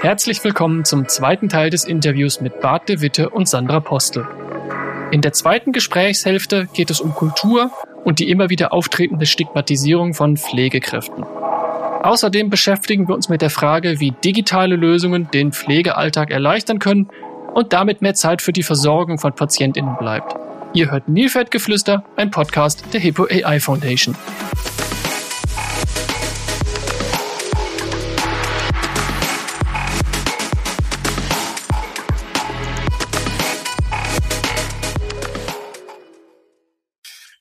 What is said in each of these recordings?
Herzlich willkommen zum zweiten Teil des Interviews mit Bart de Witte und Sandra Postel. In der zweiten Gesprächshälfte geht es um Kultur und die immer wieder auftretende Stigmatisierung von Pflegekräften. Außerdem beschäftigen wir uns mit der Frage, wie digitale Lösungen den Pflegealltag erleichtern können und damit mehr Zeit für die Versorgung von PatientInnen bleibt. Ihr hört Nilfeldgeflüster, ein Podcast der Hippo AI Foundation.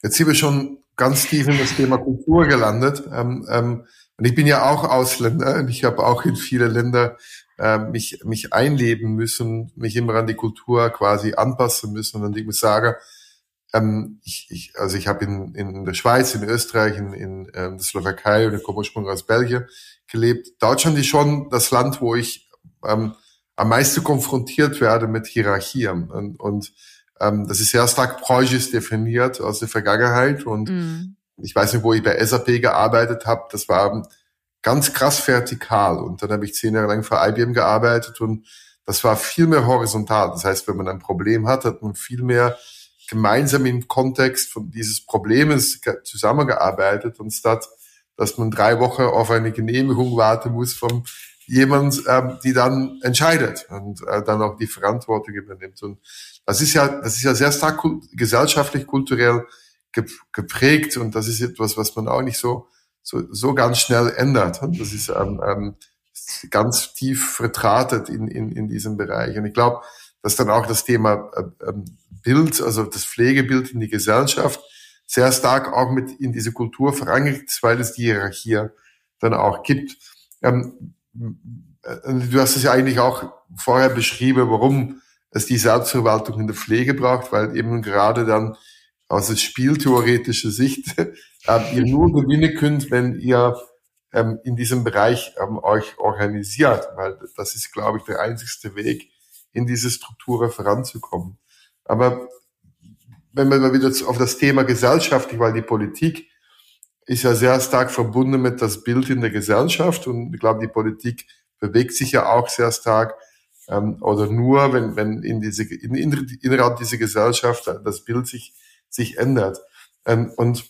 Jetzt sind wir schon ganz tief in das Thema Kultur gelandet. Ähm, ähm, und ich bin ja auch Ausländer und ich habe auch in viele Länder äh, mich, mich einleben müssen, mich immer an die Kultur quasi anpassen müssen. Und ich muss sagen, ähm, ich, ich, also ich habe in, in der Schweiz, in Österreich, in, in ähm, der Slowakei und ich komme ursprünglich aus Belgien gelebt. Deutschland ist schon das Land, wo ich ähm, am meisten konfrontiert werde mit Hierarchien. Und, und ähm, das ist sehr stark preußisch definiert aus der Vergangenheit und mm. ich weiß nicht, wo ich bei SAP gearbeitet habe, das war ganz krass vertikal und dann habe ich zehn Jahre lang für IBM gearbeitet und das war viel mehr horizontal. Das heißt, wenn man ein Problem hat, hat man viel mehr gemeinsam im Kontext von dieses Problems zusammengearbeitet, anstatt dass man drei Wochen auf eine Genehmigung warten muss von jemand, ähm, die dann entscheidet und äh, dann auch die Verantwortung übernimmt. Und das ist ja, das ist ja sehr stark gesellschaftlich, kulturell geprägt und das ist etwas, was man auch nicht so, so, so ganz schnell ändert. Das ist ähm, ähm, ganz tief vertratet in, in, in diesem Bereich. Und ich glaube, dass dann auch das Thema äh, ähm, Bild, also das Pflegebild in die Gesellschaft, sehr stark auch mit in diese Kultur verankert weil es die Hierarchie dann auch gibt. Ähm, äh, du hast es ja eigentlich auch vorher beschrieben, warum es die Selbstverwaltung in der Pflege braucht, weil eben gerade dann aus der spieltheoretischen Sicht äh, ihr nur gewinnen könnt, wenn ihr ähm, in diesem Bereich ähm, euch organisiert, weil das ist, glaube ich, der einzigste Weg, in diese Strukturen voranzukommen. Aber wenn man mal wieder auf das Thema gesellschaftlich, weil die Politik ist ja sehr stark verbunden mit das Bild in der Gesellschaft und ich glaube, die Politik bewegt sich ja auch sehr stark ähm, oder nur, wenn, wenn in diese, in, in, innerhalb dieser Gesellschaft das Bild sich, sich ändert. Ähm, und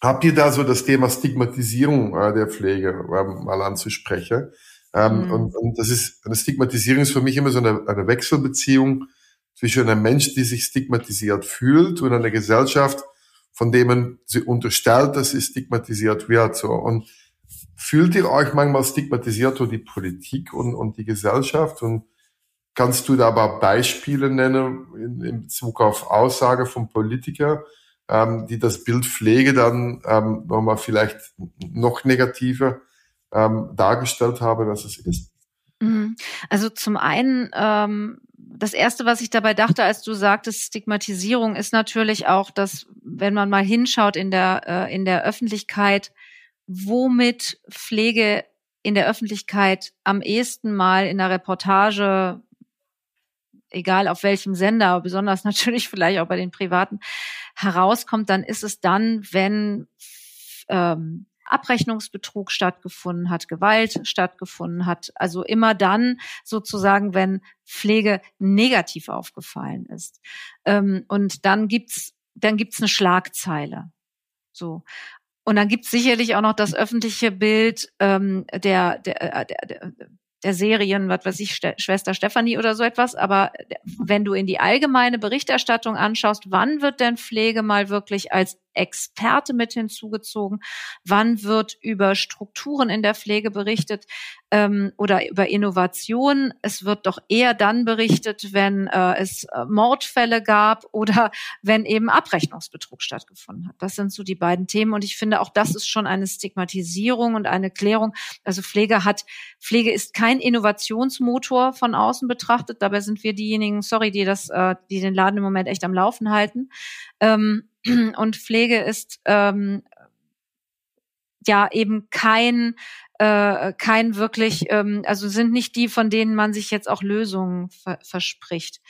habt ihr da so das Thema Stigmatisierung äh, der Pflege ähm, mal anzusprechen? Ähm, mhm. und, und das ist, eine Stigmatisierung ist für mich immer so eine, eine Wechselbeziehung zwischen einem Mensch, die sich stigmatisiert fühlt und einer Gesellschaft, von dem man sie unterstellt, dass sie stigmatisiert wird. So. Und Fühlt ihr euch manchmal stigmatisiert durch die Politik und, und die Gesellschaft? Und kannst du da aber Beispiele nennen in, in Bezug auf Aussage von Politikern, ähm, die das Bild Pflege dann ähm, nochmal vielleicht noch negativer ähm, dargestellt haben, als es ist? Mhm. Also zum einen, ähm, das erste, was ich dabei dachte, als du sagtest, Stigmatisierung, ist natürlich auch, dass wenn man mal hinschaut in der äh, in der Öffentlichkeit, womit Pflege in der Öffentlichkeit am ehesten mal in der Reportage, egal auf welchem Sender, besonders natürlich vielleicht auch bei den privaten, herauskommt, dann ist es dann, wenn ähm, Abrechnungsbetrug stattgefunden hat, Gewalt stattgefunden hat. Also immer dann sozusagen, wenn Pflege negativ aufgefallen ist. Ähm, und dann gibt's dann gibt's eine Schlagzeile. So. Und dann gibt es sicherlich auch noch das öffentliche Bild ähm, der, der, äh, der, der, der Serien, was weiß ich, Ste Schwester Stefanie oder so etwas. Aber wenn du in die allgemeine Berichterstattung anschaust, wann wird denn Pflege mal wirklich als Experte mit hinzugezogen? Wann wird über Strukturen in der Pflege berichtet ähm, oder über Innovation? Es wird doch eher dann berichtet, wenn äh, es äh, Mordfälle gab oder wenn eben Abrechnungsbetrug stattgefunden hat. Das sind so die beiden Themen. Und ich finde, auch das ist schon eine Stigmatisierung und eine Klärung. Also Pflege hat, Pflege ist kein Innovationsmotor von außen betrachtet. Dabei sind wir diejenigen, sorry, die das, äh, die den Laden im Moment echt am Laufen halten. Ähm, und Pflege ist ähm, ja eben kein äh, kein wirklich, ähm, also sind nicht die, von denen man sich jetzt auch Lösungen ver verspricht.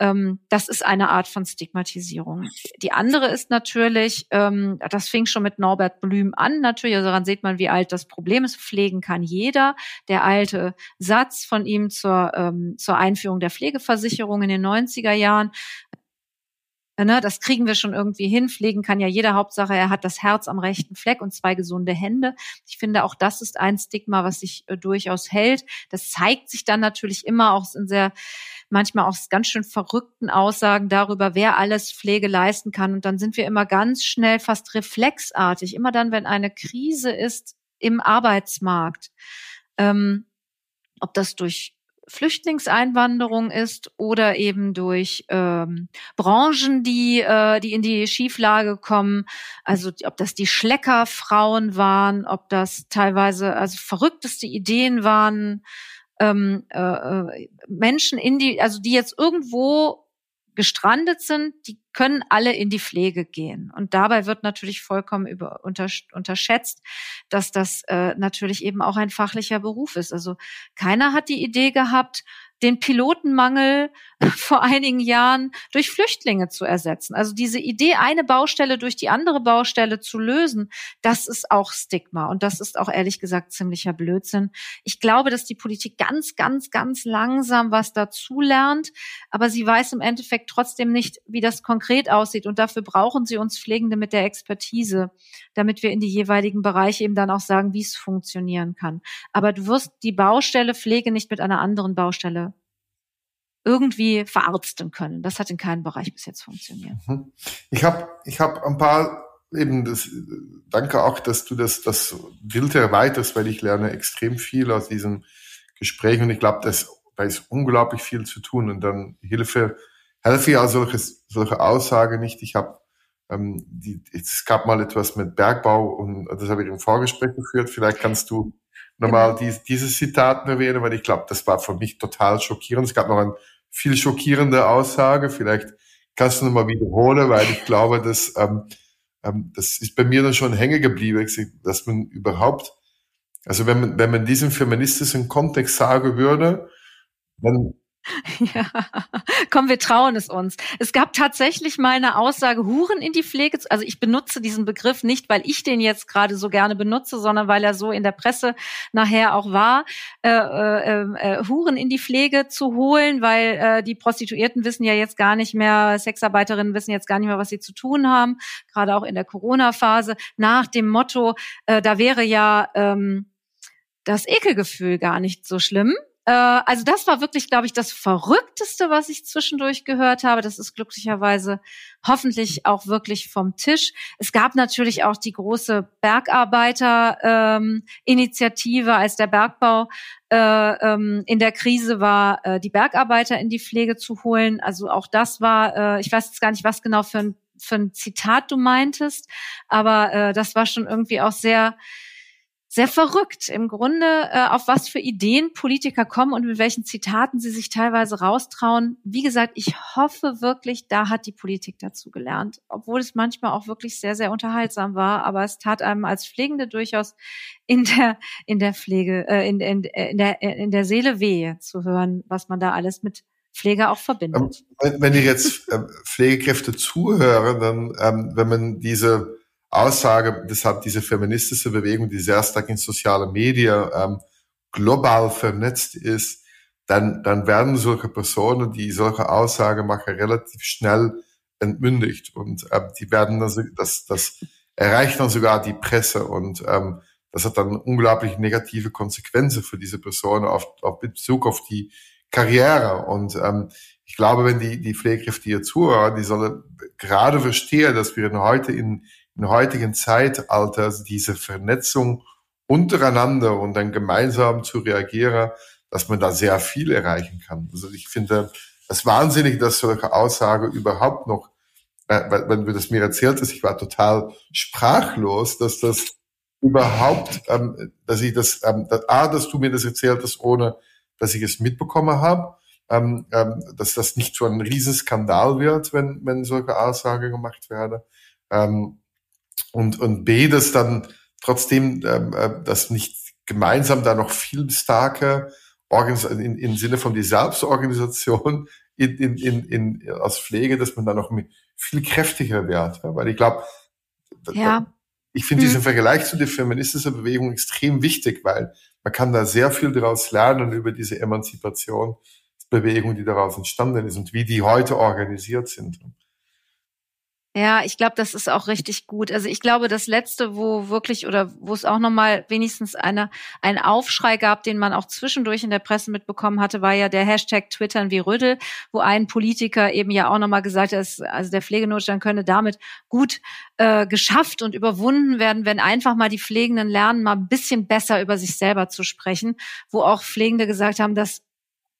ähm, das ist eine Art von Stigmatisierung. Die andere ist natürlich, ähm, das fing schon mit Norbert Blüm an, natürlich, also daran sieht man, wie alt das Problem ist. Pflegen kann jeder. Der alte Satz von ihm zur, ähm, zur Einführung der Pflegeversicherung in den 90er Jahren, Ne, das kriegen wir schon irgendwie hin. Pflegen kann ja jeder. Hauptsache, er hat das Herz am rechten Fleck und zwei gesunde Hände. Ich finde, auch das ist ein Stigma, was sich äh, durchaus hält. Das zeigt sich dann natürlich immer auch in sehr, manchmal auch ganz schön verrückten Aussagen darüber, wer alles Pflege leisten kann. Und dann sind wir immer ganz schnell, fast reflexartig, immer dann, wenn eine Krise ist im Arbeitsmarkt. Ähm, ob das durch Flüchtlingseinwanderung ist oder eben durch ähm, Branchen, die, äh, die in die Schieflage kommen. Also ob das die Schleckerfrauen waren, ob das teilweise also verrückteste Ideen waren. Ähm, äh, äh Menschen in die, also die jetzt irgendwo gestrandet sind, die können alle in die Pflege gehen. Und dabei wird natürlich vollkommen über, unterschätzt, dass das äh, natürlich eben auch ein fachlicher Beruf ist. Also keiner hat die Idee gehabt, den Pilotenmangel vor einigen Jahren durch Flüchtlinge zu ersetzen. Also diese Idee, eine Baustelle durch die andere Baustelle zu lösen, das ist auch Stigma und das ist auch ehrlich gesagt ziemlicher Blödsinn. Ich glaube, dass die Politik ganz, ganz, ganz langsam was dazu lernt, aber sie weiß im Endeffekt trotzdem nicht, wie das konkret aussieht und dafür brauchen sie uns Pflegende mit der Expertise, damit wir in die jeweiligen Bereiche eben dann auch sagen, wie es funktionieren kann. Aber du wirst die Baustelle Pflege nicht mit einer anderen Baustelle irgendwie verarzten können. Das hat in keinem Bereich bis jetzt funktioniert. Mhm. Ich habe ich hab ein paar eben das, danke auch, dass du das, das Bild erweiterst, weil ich lerne extrem viel aus diesem Gespräch und ich glaube, dass da ist unglaublich viel zu tun und dann Hilfe, helfe ja solche, solche Aussagen nicht. Ich habe ähm, die, es gab mal etwas mit Bergbau und das habe ich im Vorgespräch geführt. Vielleicht kannst du nochmal genau. dies, dieses Zitat erwähnen, weil ich glaube, das war für mich total schockierend. Es gab noch ein viel schockierende Aussage. Vielleicht kannst du nochmal wiederholen, weil ich glaube, dass ähm, ähm, das ist bei mir dann schon hängen geblieben, dass man überhaupt, also wenn man, wenn man diesen feministischen Kontext sagen würde, dann Ja, komm, wir trauen es uns. Es gab tatsächlich mal eine Aussage, Huren in die Pflege, also ich benutze diesen Begriff nicht, weil ich den jetzt gerade so gerne benutze, sondern weil er so in der Presse nachher auch war, äh, äh, äh, Huren in die Pflege zu holen, weil äh, die Prostituierten wissen ja jetzt gar nicht mehr, Sexarbeiterinnen wissen jetzt gar nicht mehr, was sie zu tun haben, gerade auch in der Corona-Phase, nach dem Motto, äh, da wäre ja ähm, das Ekelgefühl gar nicht so schlimm äh, also das war wirklich, glaube ich, das Verrückteste, was ich zwischendurch gehört habe. Das ist glücklicherweise hoffentlich auch wirklich vom Tisch. Es gab natürlich auch die große Bergarbeiter-Initiative, ähm, als der Bergbau äh, ähm, in der Krise war, äh, die Bergarbeiter in die Pflege zu holen. Also auch das war, äh, ich weiß jetzt gar nicht, was genau für ein, für ein Zitat du meintest, aber äh, das war schon irgendwie auch sehr sehr verrückt im Grunde, äh, auf was für Ideen Politiker kommen und mit welchen Zitaten sie sich teilweise raustrauen. Wie gesagt, ich hoffe wirklich, da hat die Politik dazu gelernt, obwohl es manchmal auch wirklich sehr, sehr unterhaltsam war. Aber es tat einem als Pflegende durchaus in der in der Pflege, äh, in, in, in der in der Seele weh zu hören, was man da alles mit Pflege auch verbindet. Ähm, wenn ich jetzt äh, Pflegekräfte zuhöre, dann ähm, wenn man diese Aussage, das hat diese feministische Bewegung, die sehr stark in soziale Medien ähm, global vernetzt ist, dann, dann werden solche Personen, die solche Aussage machen, relativ schnell entmündigt. Und äh, die werden das, das, das erreicht dann sogar die Presse. Und ähm, das hat dann unglaublich negative Konsequenzen für diese Person auf, auf Bezug auf die Karriere. Und ähm, ich glaube, wenn die, die Pflegekräfte hier zuhören, die sollen gerade verstehen, dass wir heute in, in heutigen Zeitalter diese Vernetzung untereinander und dann gemeinsam zu reagieren, dass man da sehr viel erreichen kann. Also ich finde es wahnsinnig, dass solche Aussage überhaupt noch, äh, wenn du das mir erzählt hast, ich war total sprachlos, dass das überhaupt, ähm, dass ich das, ähm, dass, A, dass du mir das erzählt hast, ohne dass ich es mitbekommen habe, ähm, ähm, dass das nicht so ein Riesenskandal wird, wenn, wenn solche Aussage gemacht werden. Ähm, und, und B, dass dann trotzdem, ähm, äh, dass nicht gemeinsam da noch viel stärker in, im Sinne von die Selbstorganisation in, in, in, in, aus Pflege, dass man da noch viel kräftiger wird. Weil ich glaube, ja. ich finde hm. diesen Vergleich zu den Firmen ist diese Bewegung extrem wichtig, weil man kann da sehr viel daraus lernen über diese Emanzipationsbewegung, die daraus entstanden ist und wie die heute organisiert sind. Ja, ich glaube, das ist auch richtig gut. Also ich glaube, das letzte, wo wirklich oder wo es auch noch mal wenigstens eine einen Aufschrei gab, den man auch zwischendurch in der Presse mitbekommen hatte, war ja der Hashtag Twittern wie Rüddel, wo ein Politiker eben ja auch noch mal gesagt hat, also der Pflegenotstand könne damit gut äh, geschafft und überwunden werden, wenn einfach mal die Pflegenden lernen, mal ein bisschen besser über sich selber zu sprechen, wo auch Pflegende gesagt haben, dass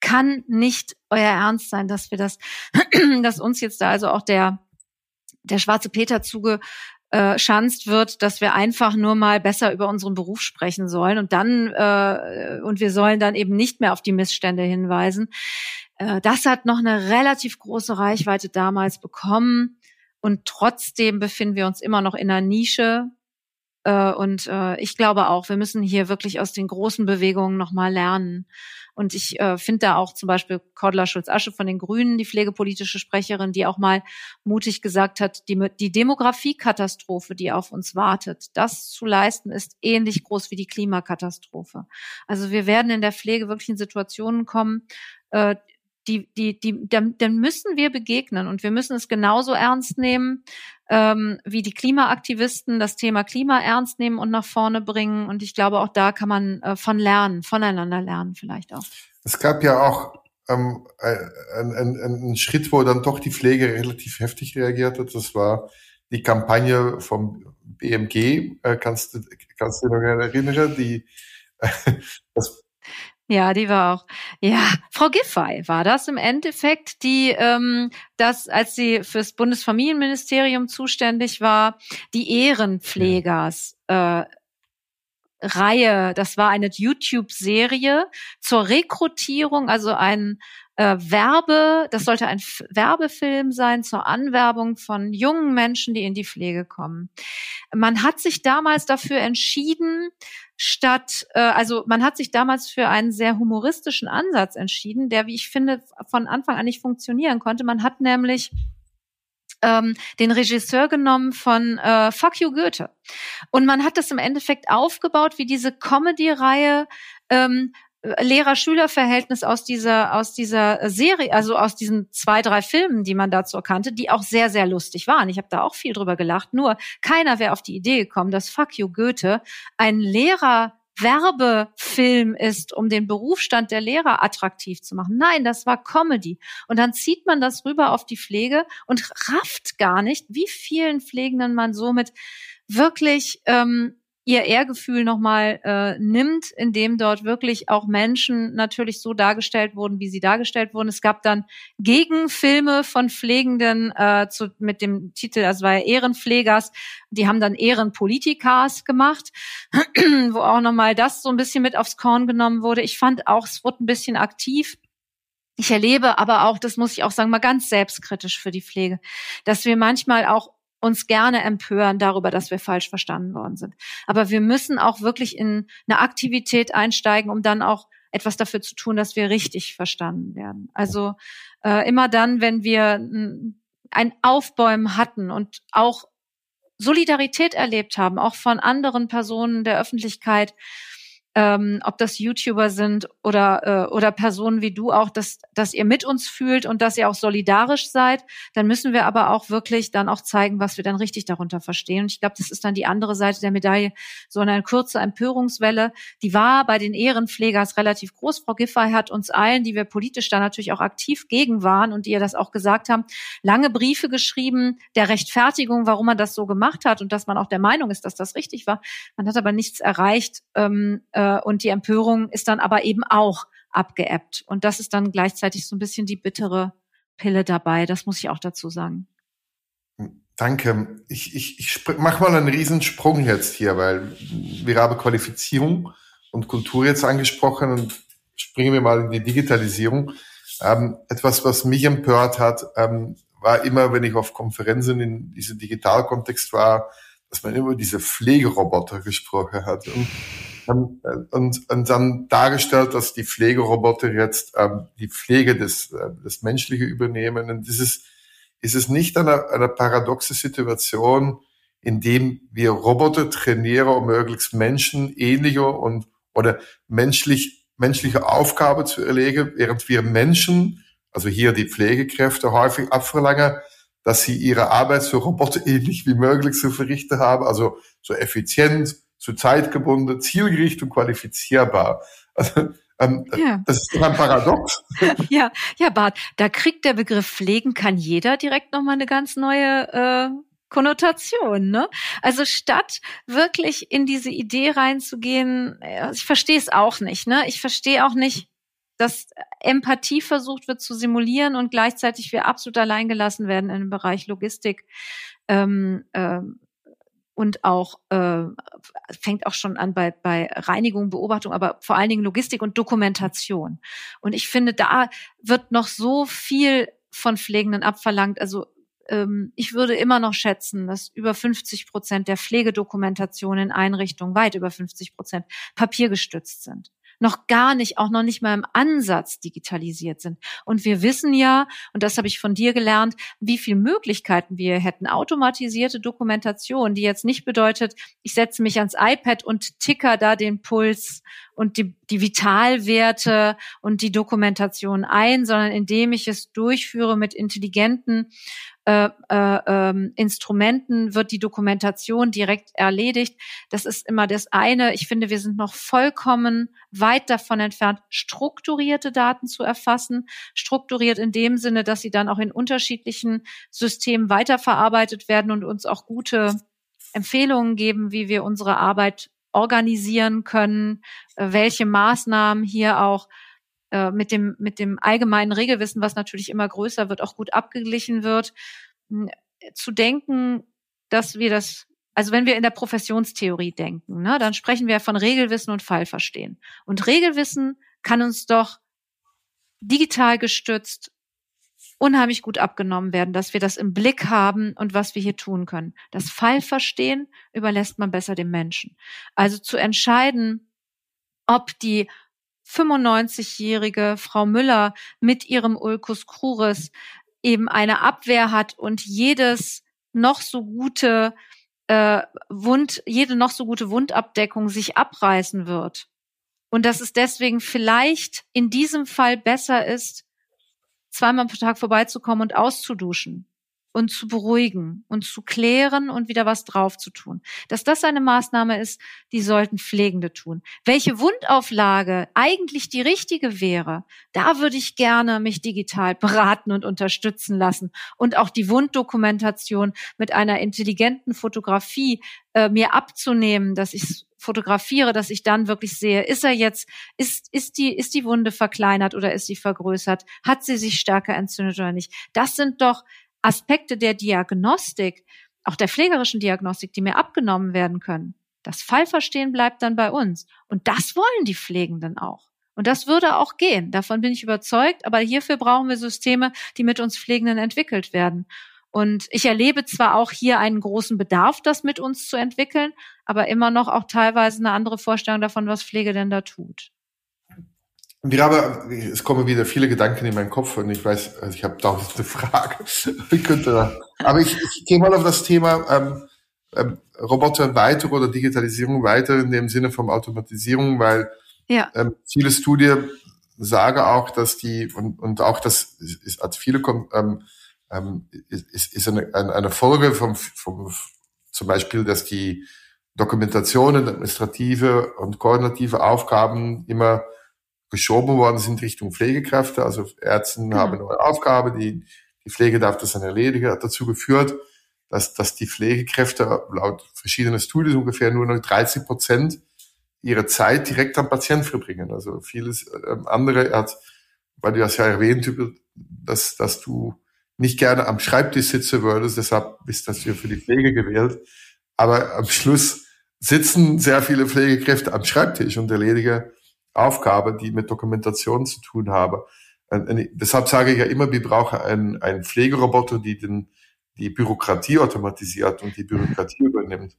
kann nicht euer Ernst sein, dass wir das, dass uns jetzt da also auch der der schwarze Peter zuge äh, schanzt wird, dass wir einfach nur mal besser über unseren Beruf sprechen sollen und dann äh, und wir sollen dann eben nicht mehr auf die Missstände hinweisen. Äh, das hat noch eine relativ große Reichweite damals bekommen und trotzdem befinden wir uns immer noch in einer Nische. Äh, und äh, ich glaube auch, wir müssen hier wirklich aus den großen Bewegungen noch mal lernen. Und ich äh, finde da auch zum Beispiel Cordula Schulz-Asche von den Grünen, die pflegepolitische Sprecherin, die auch mal mutig gesagt hat, die, die Demografiekatastrophe, die auf uns wartet, das zu leisten, ist ähnlich groß wie die Klimakatastrophe. Also wir werden in der Pflege wirklich in Situationen kommen, äh, die, die, die, dem, dem müssen wir begegnen und wir müssen es genauso ernst nehmen, ähm, wie die Klimaaktivisten das Thema Klima ernst nehmen und nach vorne bringen. Und ich glaube, auch da kann man äh, von lernen, voneinander lernen vielleicht auch. Es gab ja auch ähm, einen, einen Schritt, wo dann doch die Pflege relativ heftig reagiert hat. Das war die Kampagne vom BMG. Äh, kannst, du, kannst du dich noch erinnern? Die, äh, das ja, die war auch. Ja, Frau Giffey war das im Endeffekt, die ähm, das, als sie fürs Bundesfamilienministerium zuständig war, die Ehrenpflegers äh, Reihe, das war eine YouTube-Serie zur Rekrutierung, also ein äh, Werbe, das sollte ein F Werbefilm sein zur Anwerbung von jungen Menschen, die in die Pflege kommen. Man hat sich damals dafür entschieden, statt, äh, also man hat sich damals für einen sehr humoristischen Ansatz entschieden, der, wie ich finde, von Anfang an nicht funktionieren konnte. Man hat nämlich ähm, den Regisseur genommen von äh, Fuck You Goethe. Und man hat das im Endeffekt aufgebaut wie diese Comedy-Reihe ähm, Lehrer-Schüler-Verhältnis aus dieser, aus dieser Serie, also aus diesen zwei, drei Filmen, die man dazu kannte, die auch sehr, sehr lustig waren. Ich habe da auch viel drüber gelacht. Nur keiner wäre auf die Idee gekommen, dass Fuck You Goethe ein Lehrer Werbefilm ist, um den Berufsstand der Lehrer attraktiv zu machen. Nein, das war Comedy. Und dann zieht man das rüber auf die Pflege und rafft gar nicht, wie vielen Pflegenden man somit wirklich ähm, ihr Ehrgefühl nochmal äh, nimmt, indem dort wirklich auch Menschen natürlich so dargestellt wurden, wie sie dargestellt wurden. Es gab dann Gegenfilme von Pflegenden äh, zu, mit dem Titel, also war ja Ehrenpflegers, die haben dann Ehrenpolitikers gemacht, wo auch nochmal das so ein bisschen mit aufs Korn genommen wurde. Ich fand auch, es wurde ein bisschen aktiv. Ich erlebe aber auch, das muss ich auch sagen, mal ganz selbstkritisch für die Pflege, dass wir manchmal auch uns gerne empören darüber, dass wir falsch verstanden worden sind. Aber wir müssen auch wirklich in eine Aktivität einsteigen, um dann auch etwas dafür zu tun, dass wir richtig verstanden werden. Also äh, immer dann, wenn wir ein Aufbäumen hatten und auch Solidarität erlebt haben, auch von anderen Personen der Öffentlichkeit, ähm, ob das YouTuber sind oder, äh, oder Personen wie du auch, dass, dass ihr mit uns fühlt und dass ihr auch solidarisch seid, dann müssen wir aber auch wirklich dann auch zeigen, was wir dann richtig darunter verstehen. Und ich glaube, das ist dann die andere Seite der Medaille, so eine kurze Empörungswelle, die war bei den Ehrenpflegers relativ groß. Frau Giffey hat uns allen, die wir politisch da natürlich auch aktiv gegen waren und die ihr das auch gesagt haben, lange Briefe geschrieben der Rechtfertigung, warum man das so gemacht hat und dass man auch der Meinung ist, dass das richtig war. Man hat aber nichts erreicht. Ähm, äh, äh, und die Empörung ist dann aber eben auch abgeebbt. Und das ist dann gleichzeitig so ein bisschen die bittere Pille dabei. Das muss ich auch dazu sagen. Danke. Ich, ich, ich mache mal einen Riesensprung jetzt hier, weil wir haben Qualifizierung und Kultur jetzt angesprochen und springen wir mal in die Digitalisierung. Ähm, etwas, was mich empört hat, ähm, war immer, wenn ich auf Konferenzen in diesem Digitalkontext war, dass man immer diese Pflegeroboter gesprochen hat. Und ähm, äh, und, und dann dargestellt, dass die Pflegeroboter jetzt ähm, die Pflege des, äh, des Menschliche übernehmen. Und das ist, ist es nicht eine, eine paradoxe Situation, in dem wir Roboter trainieren, um möglichst menschenähnliche und oder menschlich menschliche Aufgabe zu erlegen, während wir Menschen, also hier die Pflegekräfte, häufig abverlangen, dass sie ihre Arbeit so roboterähnlich wie möglich zu verrichten haben, also so effizient, so zeitgebunden, zielgerichtet und qualifizierbar. Also, ähm, ja. Das ist doch ein Paradox. ja, ja, Bart, da kriegt der Begriff Pflegen kann jeder direkt nochmal eine ganz neue äh, Konnotation, ne? Also statt wirklich in diese Idee reinzugehen, ich verstehe es auch nicht, ne? Ich verstehe auch nicht, dass Empathie versucht wird zu simulieren und gleichzeitig wir absolut alleingelassen werden im Bereich Logistik. Ähm, ähm, und auch äh, fängt auch schon an bei, bei Reinigung, Beobachtung, aber vor allen Dingen Logistik und Dokumentation. Und ich finde, da wird noch so viel von Pflegenden abverlangt. Also ähm, ich würde immer noch schätzen, dass über 50 Prozent der Pflegedokumentation in Einrichtungen, weit über 50 Prozent, papiergestützt sind noch gar nicht, auch noch nicht mal im Ansatz digitalisiert sind. Und wir wissen ja, und das habe ich von dir gelernt, wie viele Möglichkeiten wir hätten. Automatisierte Dokumentation, die jetzt nicht bedeutet, ich setze mich ans iPad und ticker da den Puls und die, die Vitalwerte und die Dokumentation ein, sondern indem ich es durchführe mit intelligenten äh, äh, ähm, Instrumenten wird die Dokumentation direkt erledigt. Das ist immer das eine. Ich finde, wir sind noch vollkommen weit davon entfernt, strukturierte Daten zu erfassen. Strukturiert in dem Sinne, dass sie dann auch in unterschiedlichen Systemen weiterverarbeitet werden und uns auch gute Empfehlungen geben, wie wir unsere Arbeit organisieren können, äh, welche Maßnahmen hier auch äh, mit dem, mit dem allgemeinen Regelwissen, was natürlich immer größer wird, auch gut abgeglichen wird, zu denken, dass wir das, also wenn wir in der Professionstheorie denken, ne, dann sprechen wir von Regelwissen und Fallverstehen. Und Regelwissen kann uns doch digital gestützt unheimlich gut abgenommen werden, dass wir das im Blick haben und was wir hier tun können. Das Fallverstehen überlässt man besser dem Menschen. Also zu entscheiden, ob die 95-jährige Frau Müller mit ihrem Ulcus cruris eben eine Abwehr hat und jedes noch so gute äh, Wund, jede noch so gute Wundabdeckung sich abreißen wird. Und dass es deswegen vielleicht in diesem Fall besser ist, zweimal pro Tag vorbeizukommen und auszuduschen und zu beruhigen und zu klären und wieder was drauf zu tun. Dass das eine Maßnahme ist, die sollten Pflegende tun. Welche Wundauflage eigentlich die richtige wäre, da würde ich gerne mich digital beraten und unterstützen lassen und auch die Wunddokumentation mit einer intelligenten Fotografie äh, mir abzunehmen, dass ich fotografiere, dass ich dann wirklich sehe, ist er jetzt, ist, ist die, ist die Wunde verkleinert oder ist sie vergrößert? Hat sie sich stärker entzündet oder nicht? Das sind doch Aspekte der Diagnostik, auch der pflegerischen Diagnostik, die mir abgenommen werden können. Das Fallverstehen bleibt dann bei uns. Und das wollen die Pflegenden auch. Und das würde auch gehen. Davon bin ich überzeugt. Aber hierfür brauchen wir Systeme, die mit uns Pflegenden entwickelt werden. Und ich erlebe zwar auch hier einen großen Bedarf, das mit uns zu entwickeln, aber immer noch auch teilweise eine andere Vorstellung davon, was Pflege denn da tut. Wir haben, es kommen wieder viele Gedanken in meinen Kopf und ich weiß, also ich habe tausende Fragen. ich könnte da, aber ich, ich gehe mal auf das Thema ähm, ähm, Roboter weiter oder Digitalisierung weiter in dem Sinne von Automatisierung, weil ja. ähm, viele Studien sagen auch, dass die und, und auch das ist, als viele ähm, ähm, ist, ist eine, eine Folge vom, vom zum Beispiel, dass die Dokumentationen, administrative und koordinative Aufgaben immer geschoben worden sind Richtung Pflegekräfte. Also Ärzte mhm. haben eine neue Aufgabe, die, die Pflege darf das dann erledigen, hat dazu geführt, dass, dass die Pflegekräfte laut verschiedenen Studien ungefähr nur noch 30 Prozent ihre Zeit direkt am Patient verbringen. Also vieles äh, andere hat, weil du das ja erwähnt, dass, dass du nicht gerne am Schreibtisch sitzen würdest, deshalb bist das hier für die Pflege gewählt. Aber am Schluss sitzen sehr viele Pflegekräfte am Schreibtisch und erledigen Aufgabe, die mit Dokumentation zu tun habe. Und, und deshalb sage ich ja immer, wir brauchen einen, einen Pflegeroboter, die den, die Bürokratie automatisiert und die Bürokratie übernimmt.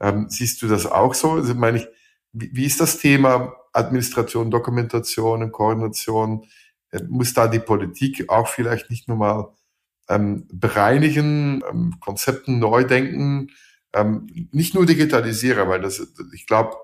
Ähm, siehst du das auch so? Also meine ich, wie, wie ist das Thema Administration, Dokumentation und Koordination? Äh, muss da die Politik auch vielleicht nicht nur mal ähm, bereinigen, ähm, Konzepten neu denken, ähm, nicht nur digitalisieren, weil das, ich glaube,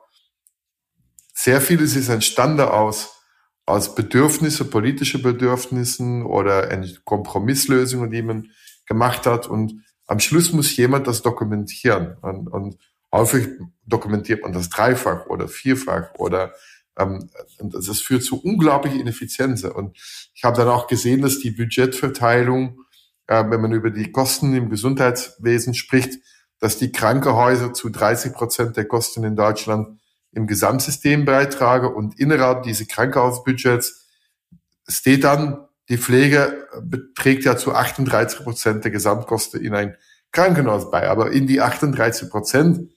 sehr vieles ist entstanden aus, aus Bedürfnisse, politische Bedürfnissen oder Kompromisslösungen, die man gemacht hat. Und am Schluss muss jemand das dokumentieren. Und, und häufig dokumentiert man das dreifach oder vierfach oder ähm, das führt zu unglaublichen Ineffizienz. Und ich habe dann auch gesehen, dass die Budgetverteilung, äh, wenn man über die Kosten im Gesundheitswesen spricht, dass die Krankenhäuser zu 30 Prozent der Kosten in Deutschland im Gesamtsystem beitragen und innerhalb dieses Krankenhausbudgets steht dann, die Pflege beträgt ja zu 38 Prozent der Gesamtkosten in ein Krankenhaus bei. Aber in die 38 Prozent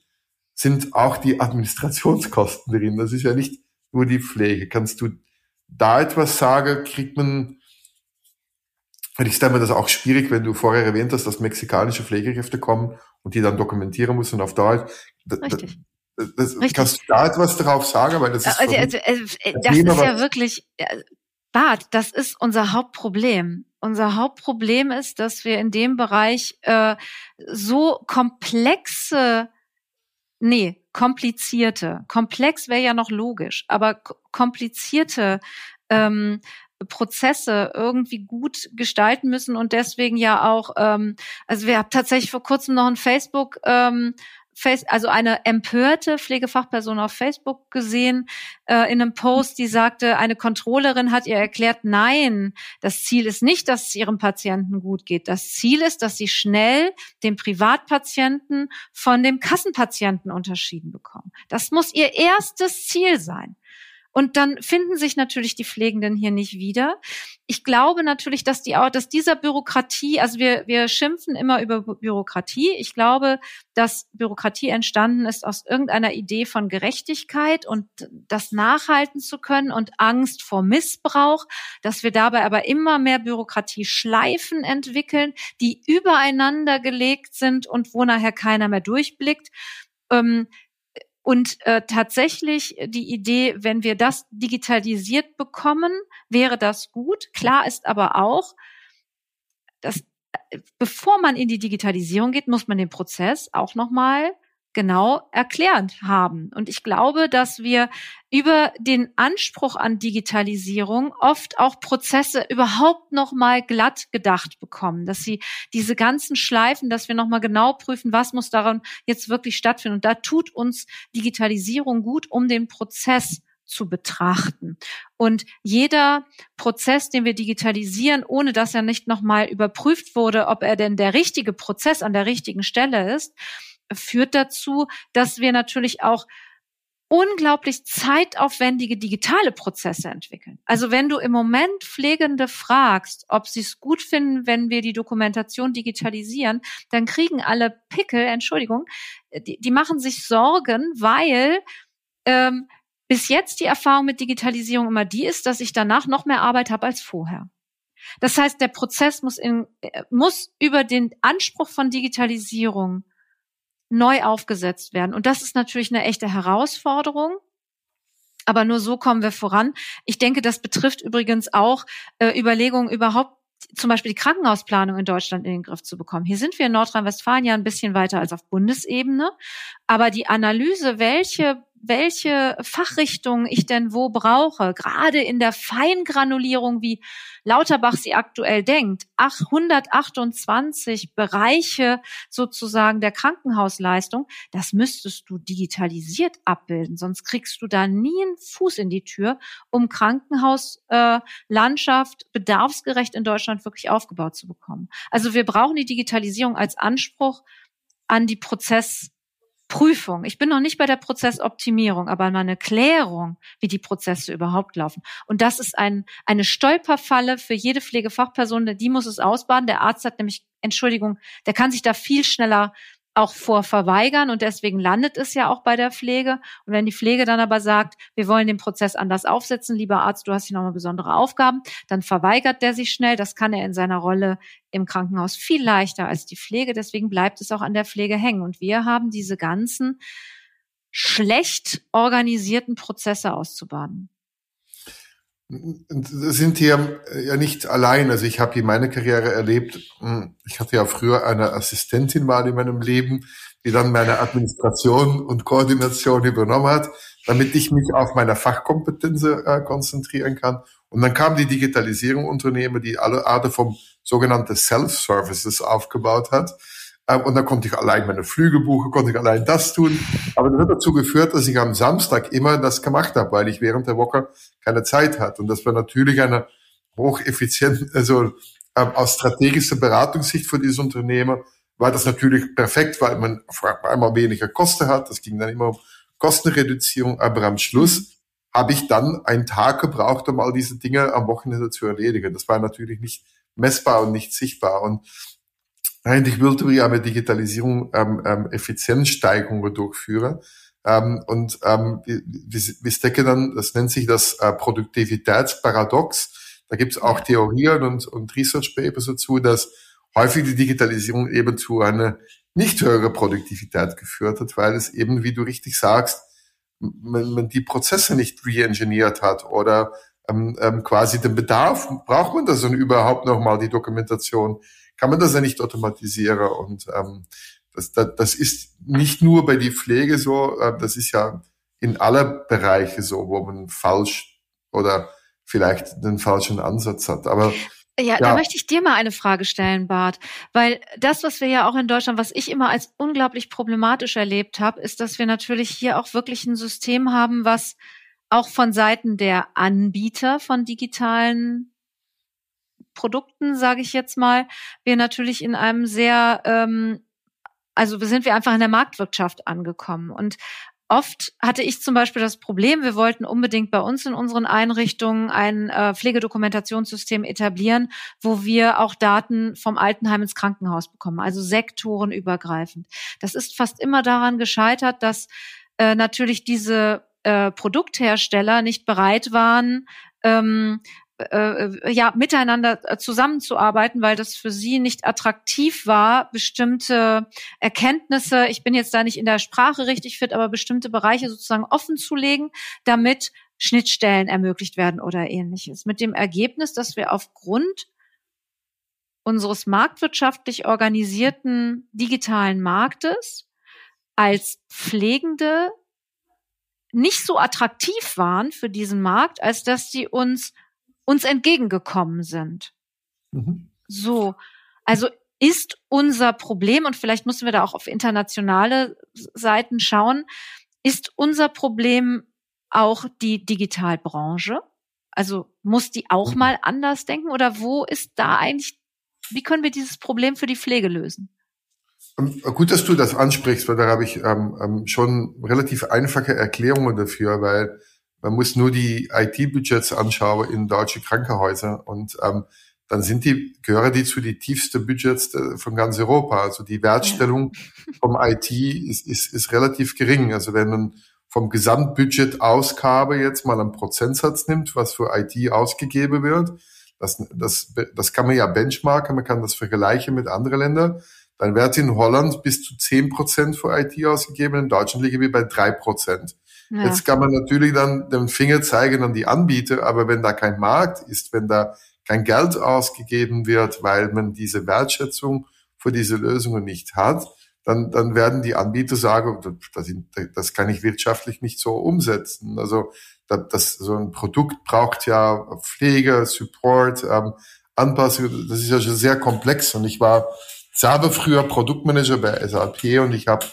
sind auch die Administrationskosten drin. Das ist ja nicht nur die Pflege. Kannst du da etwas sagen? Kriegt man, ich stelle mir das auch schwierig, wenn du vorher erwähnt hast, dass mexikanische Pflegekräfte kommen und die dann dokumentieren müssen auf Deutsch. Richtig. Das, Richtig. Kannst du da etwas darauf sagen? Weil das ist, also, also, also, das ist ja wirklich, Bart, das ist unser Hauptproblem. Unser Hauptproblem ist, dass wir in dem Bereich äh, so komplexe, nee, komplizierte, komplex wäre ja noch logisch, aber komplizierte ähm, Prozesse irgendwie gut gestalten müssen und deswegen ja auch, ähm, also wir haben tatsächlich vor kurzem noch ein Facebook ähm, also eine empörte Pflegefachperson auf Facebook gesehen äh, in einem Post, die sagte, eine Controllerin hat ihr erklärt, nein, das Ziel ist nicht, dass es ihrem Patienten gut geht. Das Ziel ist, dass sie schnell den Privatpatienten von dem Kassenpatienten unterschieden bekommen. Das muss ihr erstes Ziel sein. Und dann finden sich natürlich die Pflegenden hier nicht wieder. Ich glaube natürlich, dass die, dass dieser Bürokratie, also wir, wir schimpfen immer über Bürokratie. Ich glaube, dass Bürokratie entstanden ist aus irgendeiner Idee von Gerechtigkeit und das nachhalten zu können und Angst vor Missbrauch, dass wir dabei aber immer mehr Bürokratie-Schleifen entwickeln, die übereinander gelegt sind und wo nachher keiner mehr durchblickt. Ähm, und äh, tatsächlich die Idee, wenn wir das digitalisiert bekommen, wäre das gut. Klar ist aber auch, dass äh, bevor man in die Digitalisierung geht, muss man den Prozess auch nochmal genau erklärt haben. Und ich glaube, dass wir über den Anspruch an Digitalisierung oft auch Prozesse überhaupt noch mal glatt gedacht bekommen, dass sie diese ganzen Schleifen, dass wir noch mal genau prüfen, was muss daran jetzt wirklich stattfinden. Und da tut uns Digitalisierung gut, um den Prozess zu betrachten. Und jeder Prozess, den wir digitalisieren, ohne dass er nicht nochmal überprüft wurde, ob er denn der richtige Prozess an der richtigen Stelle ist, führt dazu, dass wir natürlich auch unglaublich zeitaufwendige digitale Prozesse entwickeln. Also wenn du im Moment Pflegende fragst, ob sie es gut finden, wenn wir die Dokumentation digitalisieren, dann kriegen alle Pickel, Entschuldigung, die, die machen sich Sorgen, weil ähm, bis jetzt die Erfahrung mit Digitalisierung immer die ist, dass ich danach noch mehr Arbeit habe als vorher. Das heißt, der Prozess muss, in, äh, muss über den Anspruch von Digitalisierung neu aufgesetzt werden. Und das ist natürlich eine echte Herausforderung. Aber nur so kommen wir voran. Ich denke, das betrifft übrigens auch äh, Überlegungen überhaupt zum Beispiel die Krankenhausplanung in Deutschland in den Griff zu bekommen. Hier sind wir in Nordrhein-Westfalen ja ein bisschen weiter als auf Bundesebene. Aber die Analyse, welche welche Fachrichtung ich denn wo brauche, gerade in der Feingranulierung, wie Lauterbach sie aktuell denkt, 128 Bereiche sozusagen der Krankenhausleistung, das müsstest du digitalisiert abbilden, sonst kriegst du da nie einen Fuß in die Tür, um Krankenhauslandschaft äh, bedarfsgerecht in Deutschland wirklich aufgebaut zu bekommen. Also wir brauchen die Digitalisierung als Anspruch an die Prozess Prüfung. Ich bin noch nicht bei der Prozessoptimierung, aber mal eine Klärung, wie die Prozesse überhaupt laufen. Und das ist ein, eine Stolperfalle für jede Pflegefachperson, die muss es ausbaden. Der Arzt hat nämlich, Entschuldigung, der kann sich da viel schneller auch vor verweigern und deswegen landet es ja auch bei der Pflege. Und wenn die Pflege dann aber sagt, wir wollen den Prozess anders aufsetzen, lieber Arzt, du hast hier nochmal besondere Aufgaben, dann verweigert der sich schnell. Das kann er in seiner Rolle im Krankenhaus viel leichter als die Pflege. Deswegen bleibt es auch an der Pflege hängen. Und wir haben diese ganzen schlecht organisierten Prozesse auszubaden? Sind hier ja nicht allein. Also ich habe hier meine Karriere erlebt. Hm, ich hatte ja früher eine Assistentin mal in meinem Leben, die dann meine Administration und Koordination übernommen hat, damit ich mich auf meine Fachkompetenz äh, konzentrieren kann. Und dann kam die Digitalisierung Unternehmen, die alle Art vom sogenannten Self-Services aufgebaut hat. Ähm, und dann konnte ich allein meine Flüge buchen, konnte ich allein das tun. Aber das hat dazu geführt, dass ich am Samstag immer das gemacht habe, weil ich während der Woche keine Zeit hatte. Und das war natürlich eine hocheffizient, also ähm, aus strategischer Beratungssicht für dieses Unternehmen war das natürlich perfekt, weil man auf einmal weniger Kosten hat. Das ging dann immer um Kostenreduzierung. Aber am Schluss habe ich dann einen Tag gebraucht, um all diese Dinge am Wochenende zu erledigen. Das war natürlich nicht messbar und nicht sichtbar. Und eigentlich wollte wir mit Digitalisierung ähm, ähm, Effizienzsteigerungen durchführen. Ähm, und ähm, wir, wir stecken dann, das nennt sich das äh, Produktivitätsparadox. Da gibt es auch Theorien und, und Research Papers dazu, dass häufig die Digitalisierung eben zu einer nicht höhere Produktivität geführt hat, weil es eben, wie du richtig sagst, man, man die Prozesse nicht re-engineert hat oder ähm, ähm, quasi den Bedarf, braucht man das dann überhaupt nochmal, die Dokumentation kann man das ja nicht automatisieren. Und ähm, das, das, das ist nicht nur bei die Pflege so, äh, das ist ja in aller Bereiche so, wo man falsch oder vielleicht den falschen Ansatz hat. Aber ja, ja, da möchte ich dir mal eine Frage stellen, Bart, weil das, was wir ja auch in Deutschland, was ich immer als unglaublich problematisch erlebt habe, ist, dass wir natürlich hier auch wirklich ein System haben, was auch von Seiten der Anbieter von digitalen Produkten, sage ich jetzt mal, wir natürlich in einem sehr, ähm, also sind wir einfach in der Marktwirtschaft angekommen. Und Oft hatte ich zum Beispiel das Problem, wir wollten unbedingt bei uns in unseren Einrichtungen ein äh, Pflegedokumentationssystem etablieren, wo wir auch Daten vom Altenheim ins Krankenhaus bekommen, also sektorenübergreifend. Das ist fast immer daran gescheitert, dass äh, natürlich diese äh, Produkthersteller nicht bereit waren, ähm, äh, ja miteinander äh, zusammenzuarbeiten, weil das für sie nicht attraktiv war, bestimmte Erkenntnisse, ich bin jetzt da nicht in der Sprache richtig fit, aber bestimmte Bereiche sozusagen offen zu legen, damit Schnittstellen ermöglicht werden oder ähnliches. Mit dem Ergebnis, dass wir aufgrund unseres marktwirtschaftlich organisierten digitalen Marktes als Pflegende nicht so attraktiv waren für diesen Markt, als dass sie uns uns entgegengekommen sind. Mhm. So, also ist unser Problem, und vielleicht müssen wir da auch auf internationale Seiten schauen, ist unser Problem auch die Digitalbranche? Also muss die auch mhm. mal anders denken oder wo ist da eigentlich, wie können wir dieses Problem für die Pflege lösen? Ähm, gut, dass du das ansprichst, weil da habe ich ähm, ähm schon relativ einfache Erklärungen dafür, weil man muss nur die IT-Budgets anschauen in deutsche Krankenhäuser und ähm, dann sind die, gehören die zu die tiefsten Budgets äh, von ganz Europa. Also die Wertstellung vom IT ist, ist, ist relativ gering. Also wenn man vom Gesamtbudget Ausgabe jetzt mal einen Prozentsatz nimmt, was für IT ausgegeben wird, das, das, das kann man ja benchmarken, man kann das vergleichen mit anderen Ländern, dann wird in Holland bis zu zehn Prozent für IT ausgegeben, in Deutschland liegen wir bei drei Prozent. Ja. Jetzt kann man natürlich dann den Finger zeigen an die Anbieter, aber wenn da kein Markt ist, wenn da kein Geld ausgegeben wird, weil man diese Wertschätzung für diese Lösungen nicht hat, dann, dann werden die Anbieter sagen, das, das kann ich wirtschaftlich nicht so umsetzen. Also das, das, so ein Produkt braucht ja Pflege, Support, ähm, Anpassung. Das ist ja schon sehr komplex. Und ich war selber früher Produktmanager bei SAP und ich habe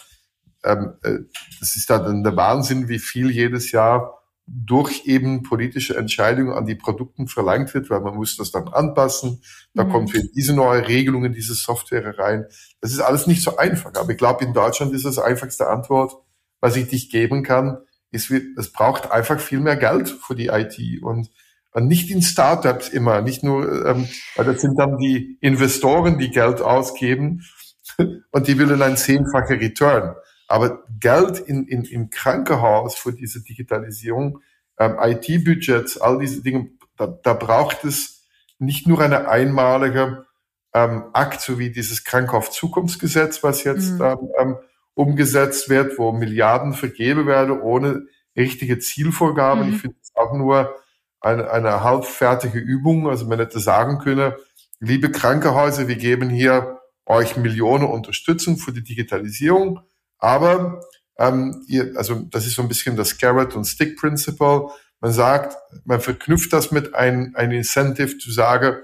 ähm, äh, das ist dann der Wahnsinn, wie viel jedes Jahr durch eben politische Entscheidungen an die Produkten verlangt wird, weil man muss das dann anpassen. Da mhm. kommt für diese neue Regelung in diese Software rein. Das ist alles nicht so einfach. Aber ich glaube, in Deutschland ist das einfachste Antwort, was ich dich geben kann, ist, es braucht einfach viel mehr Geld für die IT und nicht in Startups immer, nicht nur, ähm, weil das sind dann die Investoren, die Geld ausgeben und die willen ein zehnfacher Return. Aber Geld in, in, im Krankenhaus für diese Digitalisierung, ähm, IT-Budgets, all diese Dinge, da, da braucht es nicht nur eine einmalige ähm, Akt, so wie dieses Krankenhaus-Zukunftsgesetz, was jetzt mhm. ähm, ähm, umgesetzt wird, wo Milliarden vergeben werden ohne richtige Zielvorgaben. Mhm. Ich finde es auch nur eine, eine halbfertige Übung. Also man hätte sagen können, liebe Krankenhäuser, wir geben hier euch Millionen Unterstützung für die Digitalisierung, aber ähm, ihr, also das ist so ein bisschen das Carrot und Stick Principle. Man sagt, man verknüpft das mit einem ein Incentive zu sagen,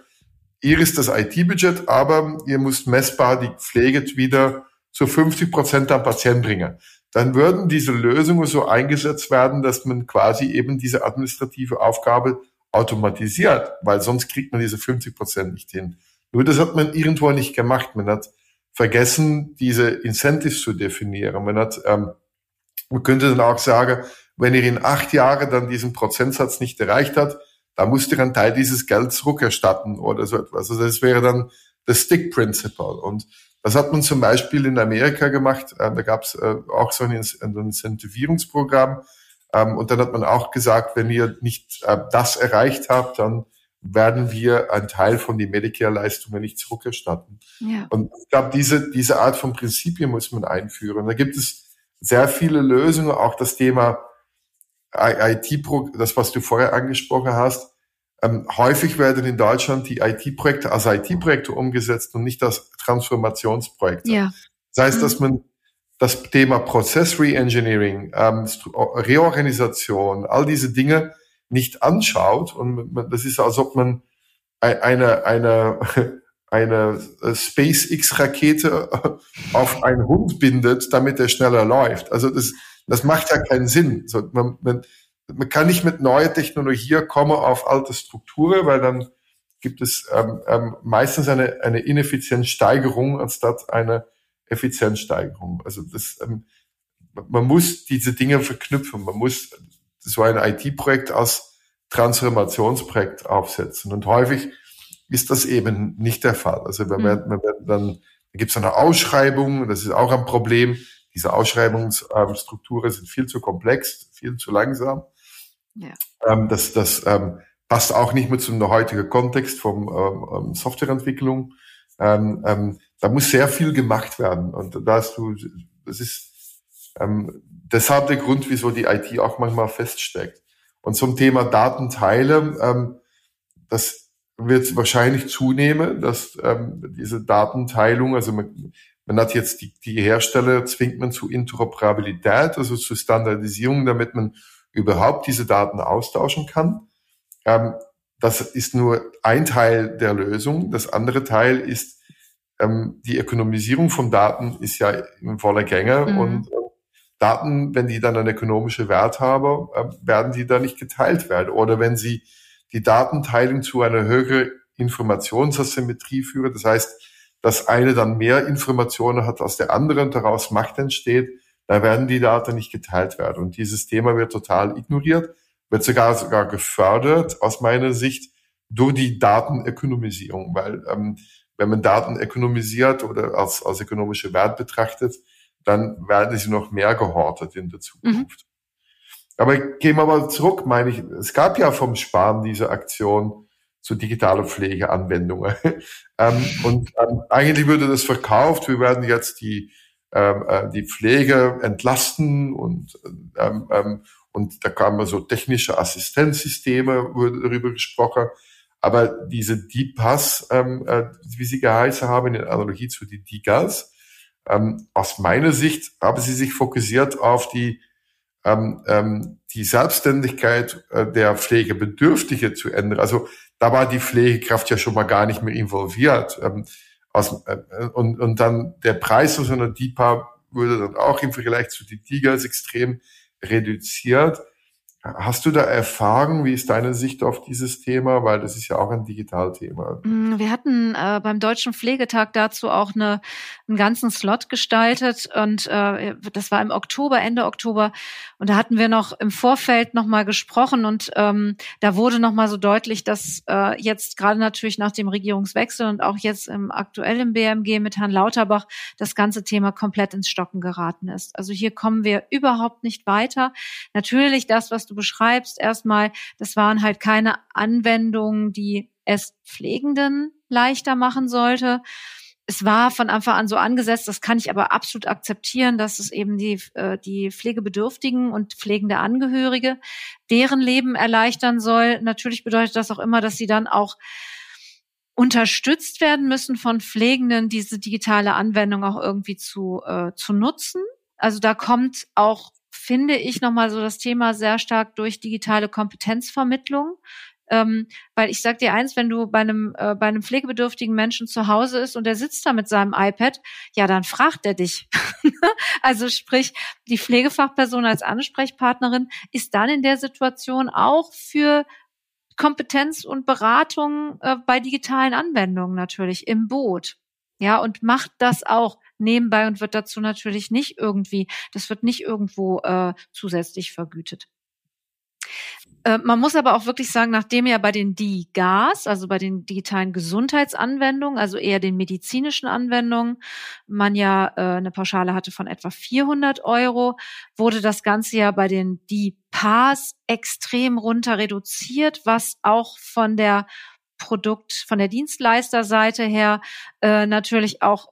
ihr ist das IT-Budget, aber ihr müsst messbar die Pflege wieder zu 50 Prozent am Patienten bringen. Dann würden diese Lösungen so eingesetzt werden, dass man quasi eben diese administrative Aufgabe automatisiert, weil sonst kriegt man diese 50 Prozent nicht hin. Nur das hat man irgendwo nicht gemacht. Man hat vergessen, diese Incentives zu definieren. Man hat, ähm, man könnte dann auch sagen, wenn ihr in acht Jahren dann diesen Prozentsatz nicht erreicht hat, da musst ihr einen Teil dieses Gelds zurückerstatten oder so etwas. Also das wäre dann das Stick Principle. Und das hat man zum Beispiel in Amerika gemacht. Äh, da gab es äh, auch so ein, ein Incentivierungsprogramm. Ähm, und dann hat man auch gesagt, wenn ihr nicht äh, das erreicht habt, dann werden wir einen Teil von den Medicare-Leistungen nicht zurückerstatten. Ja. Und ich glaube, diese, diese Art von Prinzipien muss man einführen. Da gibt es sehr viele Lösungen, auch das Thema IT, das, was du vorher angesprochen hast. Ähm, häufig werden in Deutschland die IT-Projekte als IT-Projekte umgesetzt und nicht als Transformationsprojekte. Ja. Das heißt, mhm. dass man das Thema Prozess Reengineering, ähm, Reorganisation, all diese Dinge nicht anschaut. Und das ist, als ob man eine, eine, eine SpaceX-Rakete auf einen Hund bindet, damit er schneller läuft. Also das, das macht ja keinen Sinn. So, man, man, man kann nicht mit neuer Technologie kommen auf alte Strukturen, weil dann gibt es ähm, ähm, meistens eine, eine Ineffizienzsteigerung anstatt eine Effizienzsteigerung. Also das, ähm, man muss diese Dinge verknüpfen. Man muss so ein IT-Projekt als Transformationsprojekt aufsetzen. Und häufig ist das eben nicht der Fall. Also wenn man, man wird dann da gibt es eine Ausschreibung, das ist auch ein Problem. Diese Ausschreibungsstrukturen sind viel zu komplex, viel zu langsam. Ja. Ähm, das das ähm, passt auch nicht mehr zum heutigen Kontext vom ähm, ähm, Softwareentwicklung. Ähm, ähm, da muss sehr viel gemacht werden. Und da hast du, das ist ähm, deshalb der Grund, wieso die IT auch manchmal feststeckt. Und zum Thema Datenteile, ähm, das wird wahrscheinlich zunehmen, dass ähm, diese Datenteilung, also man, man hat jetzt die, die Hersteller, zwingt man zu Interoperabilität, also zu Standardisierung, damit man überhaupt diese Daten austauschen kann. Ähm, das ist nur ein Teil der Lösung. Das andere Teil ist, ähm, die Ökonomisierung von Daten ist ja in voller Gänge mhm. und Daten, wenn die dann einen ökonomischen Wert haben, äh, werden die dann nicht geteilt werden. Oder wenn sie die Datenteilung zu einer höheren Informationsasymmetrie führen, das heißt, dass eine dann mehr Informationen hat als der andere und daraus Macht entsteht, da werden die Daten nicht geteilt werden. Und dieses Thema wird total ignoriert, wird sogar sogar gefördert aus meiner Sicht durch die Datenökonomisierung, weil ähm, wenn man Daten ökonomisiert oder als, als ökonomische Wert betrachtet, dann werden sie noch mehr gehortet in der Zukunft. Mhm. Aber gehen wir mal zurück, meine ich, es gab ja vom Sparen diese Aktion zu digitaler Pflegeanwendungen. ähm, und ähm, eigentlich würde das verkauft, wir werden jetzt die ähm, äh, die Pflege entlasten und, ähm, ähm, und da kamen so technische Assistenzsysteme, wurde darüber gesprochen. Aber diese DPAS, ähm, äh, wie sie geheißen haben, in Analogie zu den DIGAS, ähm, aus meiner Sicht haben sie sich fokussiert auf die, ähm, ähm, die Selbstständigkeit äh, der Pflegebedürftige zu ändern. Also da war die Pflegekraft ja schon mal gar nicht mehr involviert. Ähm, aus, äh, und, und dann der Preis von so einer DIPA wurde dann auch im Vergleich zu den Tigers extrem reduziert. Hast du da Erfahrung? Wie ist deine Sicht auf dieses Thema? Weil das ist ja auch ein Digitalthema. Mm, wir hatten äh, beim Deutschen Pflegetag dazu auch eine, einen ganzen Slot gestaltet und äh, das war im Oktober, Ende Oktober. Und da hatten wir noch im Vorfeld nochmal gesprochen und ähm, da wurde nochmal so deutlich, dass äh, jetzt gerade natürlich nach dem Regierungswechsel und auch jetzt im aktuellen BMG mit Herrn Lauterbach das ganze Thema komplett ins Stocken geraten ist. Also hier kommen wir überhaupt nicht weiter. Natürlich das, was du beschreibst, erstmal, das waren halt keine Anwendungen, die es Pflegenden leichter machen sollte. Es war von Anfang an so angesetzt, das kann ich aber absolut akzeptieren, dass es eben die, äh, die Pflegebedürftigen und pflegende Angehörige, deren Leben erleichtern soll. Natürlich bedeutet das auch immer, dass sie dann auch unterstützt werden müssen von Pflegenden, diese digitale Anwendung auch irgendwie zu, äh, zu nutzen. Also da kommt auch, finde ich, nochmal so das Thema sehr stark durch digitale Kompetenzvermittlung. Ähm, weil ich sag dir eins, wenn du bei einem, äh, bei einem pflegebedürftigen Menschen zu Hause ist und der sitzt da mit seinem iPad, ja, dann fragt er dich. also sprich, die Pflegefachperson als Ansprechpartnerin ist dann in der Situation auch für Kompetenz und Beratung äh, bei digitalen Anwendungen natürlich im Boot. Ja, und macht das auch nebenbei und wird dazu natürlich nicht irgendwie, das wird nicht irgendwo äh, zusätzlich vergütet. Äh, man muss aber auch wirklich sagen, nachdem ja bei den DIGAs, also bei den digitalen Gesundheitsanwendungen, also eher den medizinischen Anwendungen, man ja äh, eine Pauschale hatte von etwa 400 Euro, wurde das Ganze ja bei den DIPAs extrem runter reduziert, was auch von der Produkt von der Dienstleisterseite her äh, natürlich auch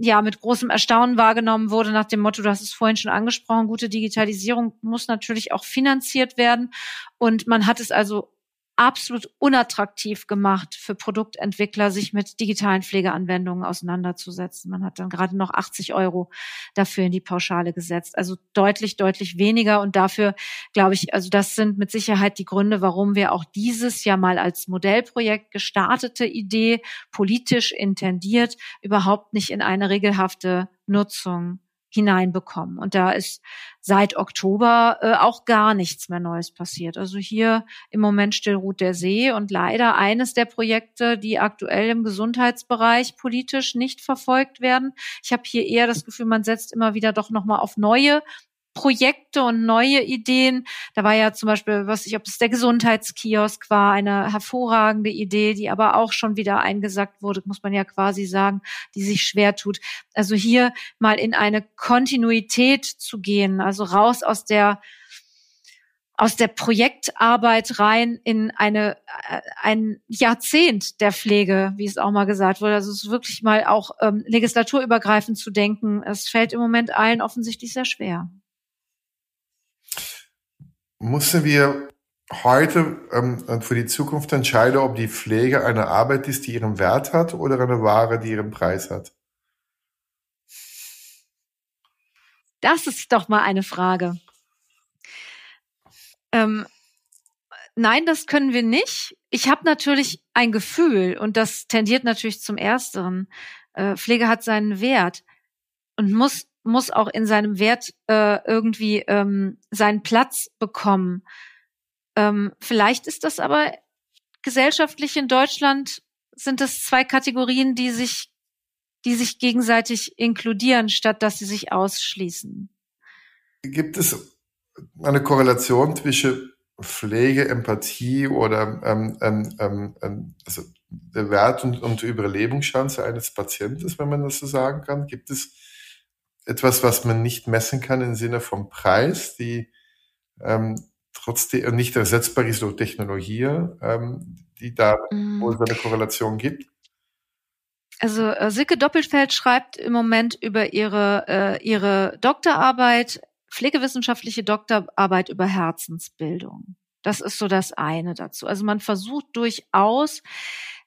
ja mit großem Erstaunen wahrgenommen wurde nach dem Motto, du hast es vorhin schon angesprochen, gute Digitalisierung muss natürlich auch finanziert werden. Und man hat es also absolut unattraktiv gemacht für Produktentwickler, sich mit digitalen Pflegeanwendungen auseinanderzusetzen. Man hat dann gerade noch 80 Euro dafür in die Pauschale gesetzt. Also deutlich, deutlich weniger. Und dafür glaube ich, also das sind mit Sicherheit die Gründe, warum wir auch dieses Jahr mal als Modellprojekt gestartete Idee, politisch intendiert, überhaupt nicht in eine regelhafte Nutzung hineinbekommen. Und da ist seit Oktober äh, auch gar nichts mehr Neues passiert. Also hier im Moment still ruht der See und leider eines der Projekte, die aktuell im Gesundheitsbereich politisch nicht verfolgt werden. Ich habe hier eher das Gefühl, man setzt immer wieder doch nochmal auf neue Projekte und neue Ideen. Da war ja zum Beispiel, was ich, ob es der Gesundheitskiosk war, eine hervorragende Idee, die aber auch schon wieder eingesackt wurde, muss man ja quasi sagen, die sich schwer tut. Also hier mal in eine Kontinuität zu gehen, also raus aus der aus der Projektarbeit rein in eine äh, ein Jahrzehnt der Pflege, wie es auch mal gesagt wurde. Also es ist wirklich mal auch ähm, legislaturübergreifend zu denken. Es fällt im Moment allen offensichtlich sehr schwer müssen wir heute ähm, für die Zukunft entscheiden, ob die Pflege eine Arbeit ist, die ihren Wert hat oder eine Ware, die ihren Preis hat? Das ist doch mal eine Frage. Ähm, nein, das können wir nicht. Ich habe natürlich ein Gefühl und das tendiert natürlich zum Ersteren. Äh, Pflege hat seinen Wert und muss muss auch in seinem Wert äh, irgendwie ähm, seinen Platz bekommen. Ähm, vielleicht ist das aber gesellschaftlich in Deutschland sind das zwei Kategorien, die sich, die sich gegenseitig inkludieren, statt dass sie sich ausschließen. Gibt es eine Korrelation zwischen Pflege, Empathie oder ähm, ähm, ähm, ähm also der Wert und, und Überlebenschance eines Patienten, wenn man das so sagen kann? Gibt es etwas, was man nicht messen kann im Sinne vom Preis, die ähm, trotzdem nicht ersetzbar ist durch Technologie, ähm, die da mm. wohl so eine Korrelation gibt? Also äh, Silke Doppelfeld schreibt im Moment über ihre, äh, ihre Doktorarbeit, pflegewissenschaftliche Doktorarbeit über Herzensbildung. Das ist so das eine dazu. Also man versucht durchaus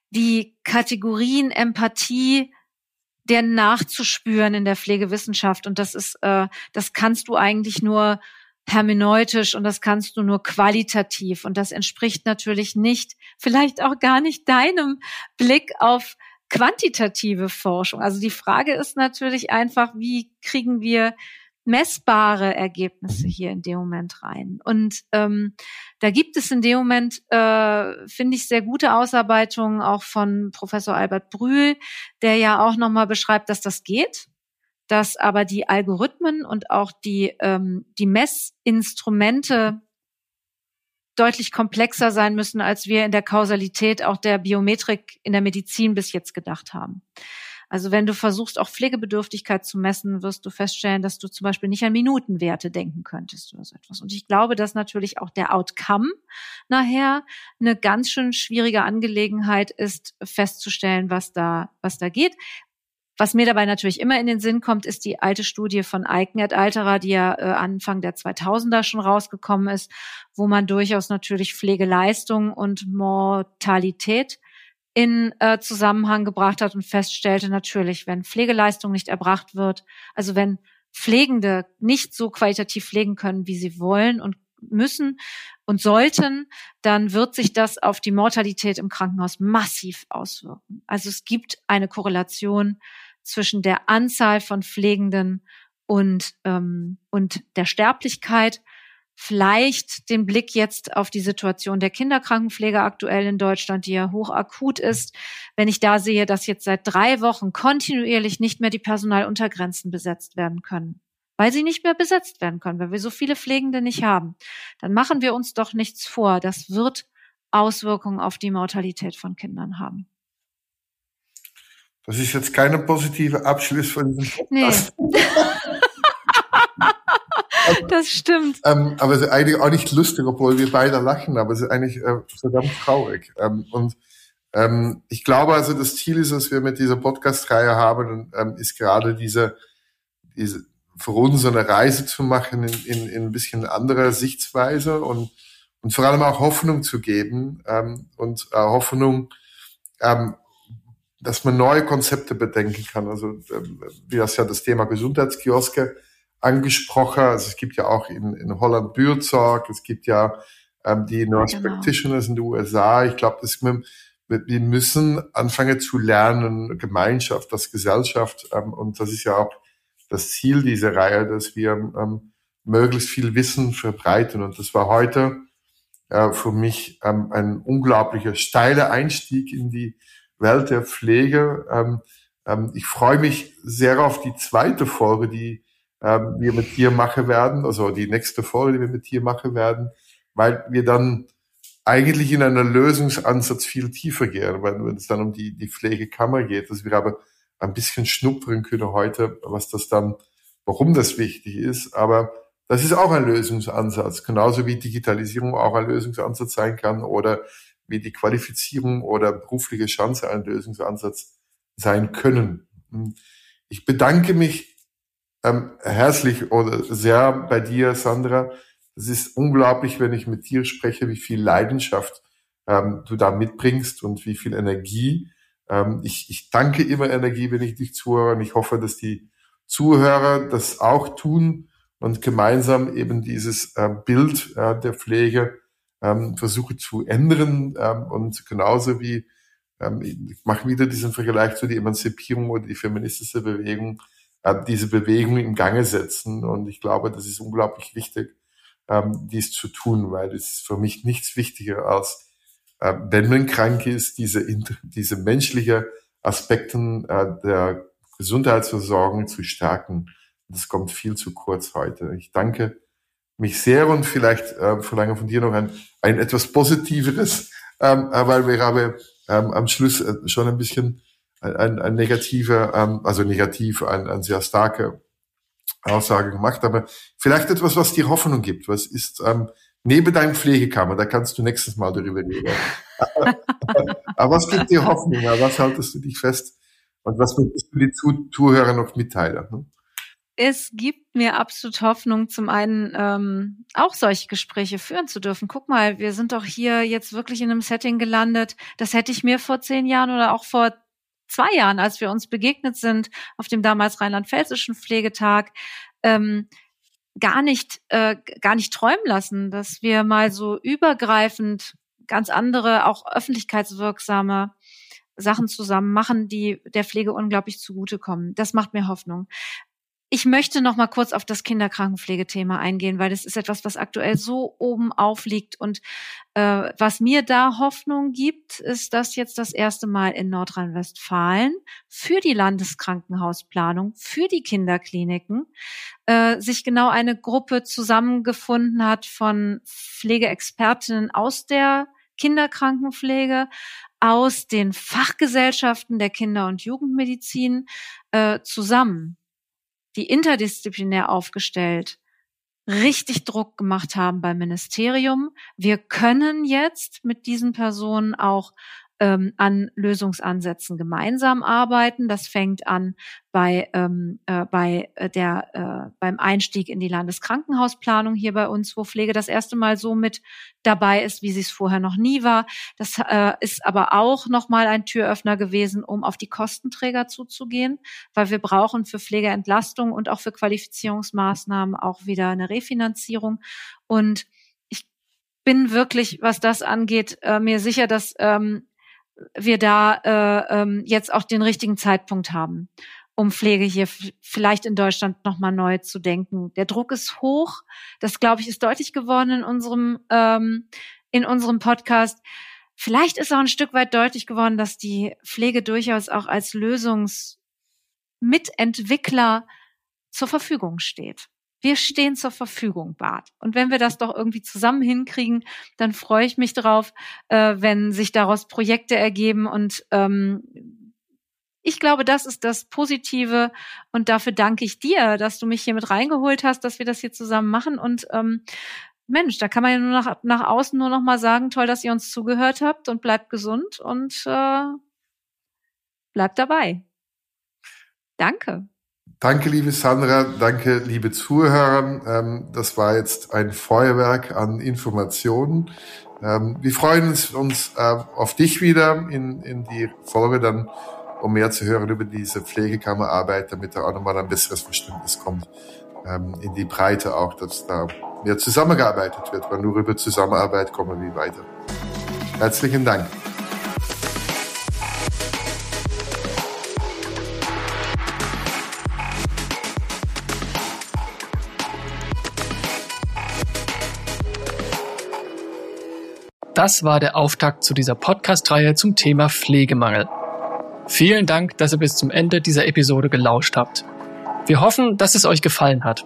die Kategorien Empathie, der nachzuspüren in der Pflegewissenschaft. Und das ist, äh, das kannst du eigentlich nur hermeneutisch und das kannst du nur qualitativ. Und das entspricht natürlich nicht, vielleicht auch gar nicht deinem Blick auf quantitative Forschung. Also die Frage ist natürlich einfach, wie kriegen wir messbare Ergebnisse mhm. hier in dem Moment rein. Und ähm, da gibt es in dem Moment, äh, finde ich, sehr gute Ausarbeitungen auch von Professor Albert Brühl, der ja auch nochmal beschreibt, dass das geht, dass aber die Algorithmen und auch die, ähm, die Messinstrumente deutlich komplexer sein müssen, als wir in der Kausalität auch der Biometrik in der Medizin bis jetzt gedacht haben. Also wenn du versuchst, auch Pflegebedürftigkeit zu messen, wirst du feststellen, dass du zum Beispiel nicht an Minutenwerte denken könntest oder so etwas. Und ich glaube, dass natürlich auch der Outcome nachher eine ganz schön schwierige Angelegenheit ist, festzustellen, was da, was da geht. Was mir dabei natürlich immer in den Sinn kommt, ist die alte Studie von Eiken Alterer, die ja äh, Anfang der 2000er schon rausgekommen ist, wo man durchaus natürlich Pflegeleistung und Mortalität in äh, Zusammenhang gebracht hat und feststellte natürlich, wenn Pflegeleistung nicht erbracht wird, also wenn Pflegende nicht so qualitativ pflegen können, wie sie wollen und müssen und sollten, dann wird sich das auf die Mortalität im Krankenhaus massiv auswirken. Also es gibt eine Korrelation zwischen der Anzahl von Pflegenden und, ähm, und der Sterblichkeit vielleicht den Blick jetzt auf die Situation der Kinderkrankenpflege aktuell in Deutschland, die ja hochakut ist. Wenn ich da sehe, dass jetzt seit drei Wochen kontinuierlich nicht mehr die Personaluntergrenzen besetzt werden können, weil sie nicht mehr besetzt werden können, weil wir so viele Pflegende nicht haben, dann machen wir uns doch nichts vor. Das wird Auswirkungen auf die Mortalität von Kindern haben. Das ist jetzt keine positive Abschluss von diesem Podcast. Nee. das stimmt. Ähm, aber es ist eigentlich auch nicht lustig, obwohl wir beide lachen, aber es ist eigentlich äh, verdammt traurig. Ähm, und ähm, ich glaube also, das Ziel ist, was wir mit dieser Podcast-Reihe haben, ähm, ist gerade diese, diese, für uns eine Reise zu machen in, in, in ein bisschen anderer Sichtweise und, und vor allem auch Hoffnung zu geben ähm, und äh, Hoffnung, ähm, dass man neue Konzepte bedenken kann. Also ähm, wie das ja das Thema Gesundheitskioske angesprochen. Also es gibt ja auch in, in Holland Bürzorg, es gibt ja ähm, die Nurse genau. Practitioners in den USA. Ich glaube, dass wir, wir müssen anfangen zu lernen, Gemeinschaft, das Gesellschaft. Ähm, und das ist ja auch das Ziel dieser Reihe, dass wir ähm, möglichst viel Wissen verbreiten. Und das war heute äh, für mich ähm, ein unglaublicher steiler Einstieg in die Welt der Pflege. Ähm, ähm, ich freue mich sehr auf die zweite Folge, die ähm, wir mit dir machen werden, also die nächste Folge, die wir mit dir machen werden, weil wir dann eigentlich in einer Lösungsansatz viel tiefer gehen, wenn es dann um die, die Pflegekammer geht, dass wir aber ein bisschen schnuppern können heute, was das dann, warum das wichtig ist, aber das ist auch ein Lösungsansatz, genauso wie Digitalisierung auch ein Lösungsansatz sein kann oder wie die Qualifizierung oder berufliche Chance ein Lösungsansatz sein können. Ich bedanke mich ähm, herzlich oder sehr bei dir, Sandra. Es ist unglaublich, wenn ich mit dir spreche, wie viel Leidenschaft ähm, du da mitbringst und wie viel Energie. Ähm, ich, ich danke immer Energie, wenn ich dich zuhöre und ich hoffe, dass die Zuhörer das auch tun und gemeinsam eben dieses äh, Bild äh, der Pflege ähm, versuche zu ändern ähm, und genauso wie ähm, ich mache wieder diesen Vergleich zu die Emanzipierung oder die feministische Bewegung diese Bewegung im Gange setzen. Und ich glaube, das ist unglaublich wichtig, ähm, dies zu tun, weil es ist für mich nichts wichtiger als, äh, wenn man krank ist, diese, diese menschliche Aspekten äh, der Gesundheitsversorgung zu stärken. Das kommt viel zu kurz heute. Ich danke mich sehr und vielleicht äh, verlange von dir noch ein, ein etwas positiveres, ähm, weil wir haben ähm, am Schluss äh, schon ein bisschen ein, ein negativer, ähm, also negativ, ein, ein sehr starke Aussage gemacht, aber vielleicht etwas, was dir Hoffnung gibt. Was ist ähm, neben deinem Pflegekammer? Da kannst du nächstes Mal darüber reden. aber was gibt dir Hoffnung? Was haltest du dich fest? Und was möchtest du die Zuhörer noch mitteilen? Ne? Es gibt mir absolut Hoffnung, zum einen ähm, auch solche Gespräche führen zu dürfen. Guck mal, wir sind doch hier jetzt wirklich in einem Setting gelandet. Das hätte ich mir vor zehn Jahren oder auch vor zwei Jahren, als wir uns begegnet sind auf dem damals rheinland-pfälzischen Pflegetag, ähm, gar nicht äh, gar nicht träumen lassen, dass wir mal so übergreifend ganz andere, auch öffentlichkeitswirksame Sachen zusammen machen, die der Pflege unglaublich zugutekommen. Das macht mir Hoffnung. Ich möchte noch mal kurz auf das Kinderkrankenpflegethema eingehen, weil das ist etwas, was aktuell so oben aufliegt. Und äh, was mir da Hoffnung gibt, ist, dass jetzt das erste Mal in Nordrhein-Westfalen für die Landeskrankenhausplanung, für die Kinderkliniken äh, sich genau eine Gruppe zusammengefunden hat von Pflegeexpertinnen aus der Kinderkrankenpflege, aus den Fachgesellschaften der Kinder- und Jugendmedizin äh, zusammen die interdisziplinär aufgestellt richtig Druck gemacht haben beim Ministerium. Wir können jetzt mit diesen Personen auch ähm, an Lösungsansätzen gemeinsam arbeiten. Das fängt an bei, ähm, äh, bei äh, der, äh, beim Einstieg in die Landeskrankenhausplanung hier bei uns, wo Pflege das erste Mal so mit dabei ist, wie sie es vorher noch nie war. Das äh, ist aber auch nochmal ein Türöffner gewesen, um auf die Kostenträger zuzugehen, weil wir brauchen für Pflegeentlastung und auch für Qualifizierungsmaßnahmen auch wieder eine Refinanzierung. Und ich bin wirklich, was das angeht, äh, mir sicher, dass ähm, wir da äh, ähm, jetzt auch den richtigen Zeitpunkt haben, um Pflege hier vielleicht in Deutschland nochmal neu zu denken. Der Druck ist hoch. Das, glaube ich, ist deutlich geworden in unserem, ähm, in unserem Podcast. Vielleicht ist auch ein Stück weit deutlich geworden, dass die Pflege durchaus auch als Lösungsmitentwickler zur Verfügung steht. Wir stehen zur Verfügung, Bart. Und wenn wir das doch irgendwie zusammen hinkriegen, dann freue ich mich drauf, äh, wenn sich daraus Projekte ergeben. Und ähm, ich glaube, das ist das Positive. Und dafür danke ich dir, dass du mich hier mit reingeholt hast, dass wir das hier zusammen machen. Und ähm, Mensch, da kann man ja nur nach, nach außen nur noch mal sagen, toll, dass ihr uns zugehört habt und bleibt gesund und äh, bleibt dabei. Danke. Danke, liebe Sandra, danke, liebe Zuhörer. Ähm, das war jetzt ein Feuerwerk an Informationen. Ähm, wir freuen uns, uns äh, auf dich wieder in, in die Folge dann, um mehr zu hören über diese Pflegekammerarbeit, damit da auch nochmal ein besseres Verständnis kommt ähm, in die Breite auch, dass da mehr zusammengearbeitet wird, weil nur über Zusammenarbeit kommen wir weiter. Herzlichen Dank. Das war der Auftakt zu dieser Podcast-Reihe zum Thema Pflegemangel. Vielen Dank, dass ihr bis zum Ende dieser Episode gelauscht habt. Wir hoffen, dass es euch gefallen hat.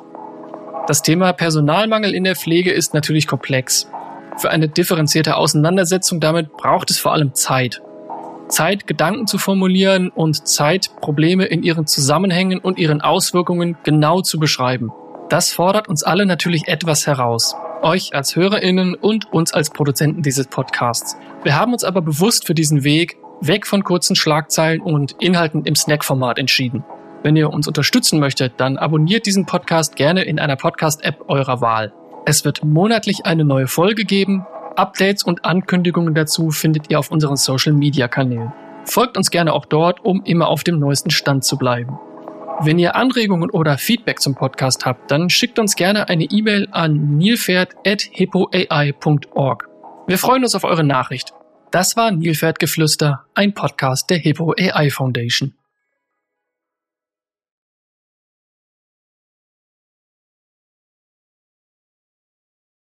Das Thema Personalmangel in der Pflege ist natürlich komplex. Für eine differenzierte Auseinandersetzung damit braucht es vor allem Zeit. Zeit, Gedanken zu formulieren und Zeit, Probleme in ihren Zusammenhängen und ihren Auswirkungen genau zu beschreiben. Das fordert uns alle natürlich etwas heraus euch als HörerInnen und uns als Produzenten dieses Podcasts. Wir haben uns aber bewusst für diesen Weg weg von kurzen Schlagzeilen und Inhalten im Snack-Format entschieden. Wenn ihr uns unterstützen möchtet, dann abonniert diesen Podcast gerne in einer Podcast-App eurer Wahl. Es wird monatlich eine neue Folge geben. Updates und Ankündigungen dazu findet ihr auf unseren Social-Media-Kanälen. Folgt uns gerne auch dort, um immer auf dem neuesten Stand zu bleiben. Wenn ihr Anregungen oder Feedback zum Podcast habt, dann schickt uns gerne eine E-Mail an nilpferd.hippoai.org. Wir freuen uns auf eure Nachricht. Das war Nilpferdgeflüster, ein Podcast der Hippo AI Foundation.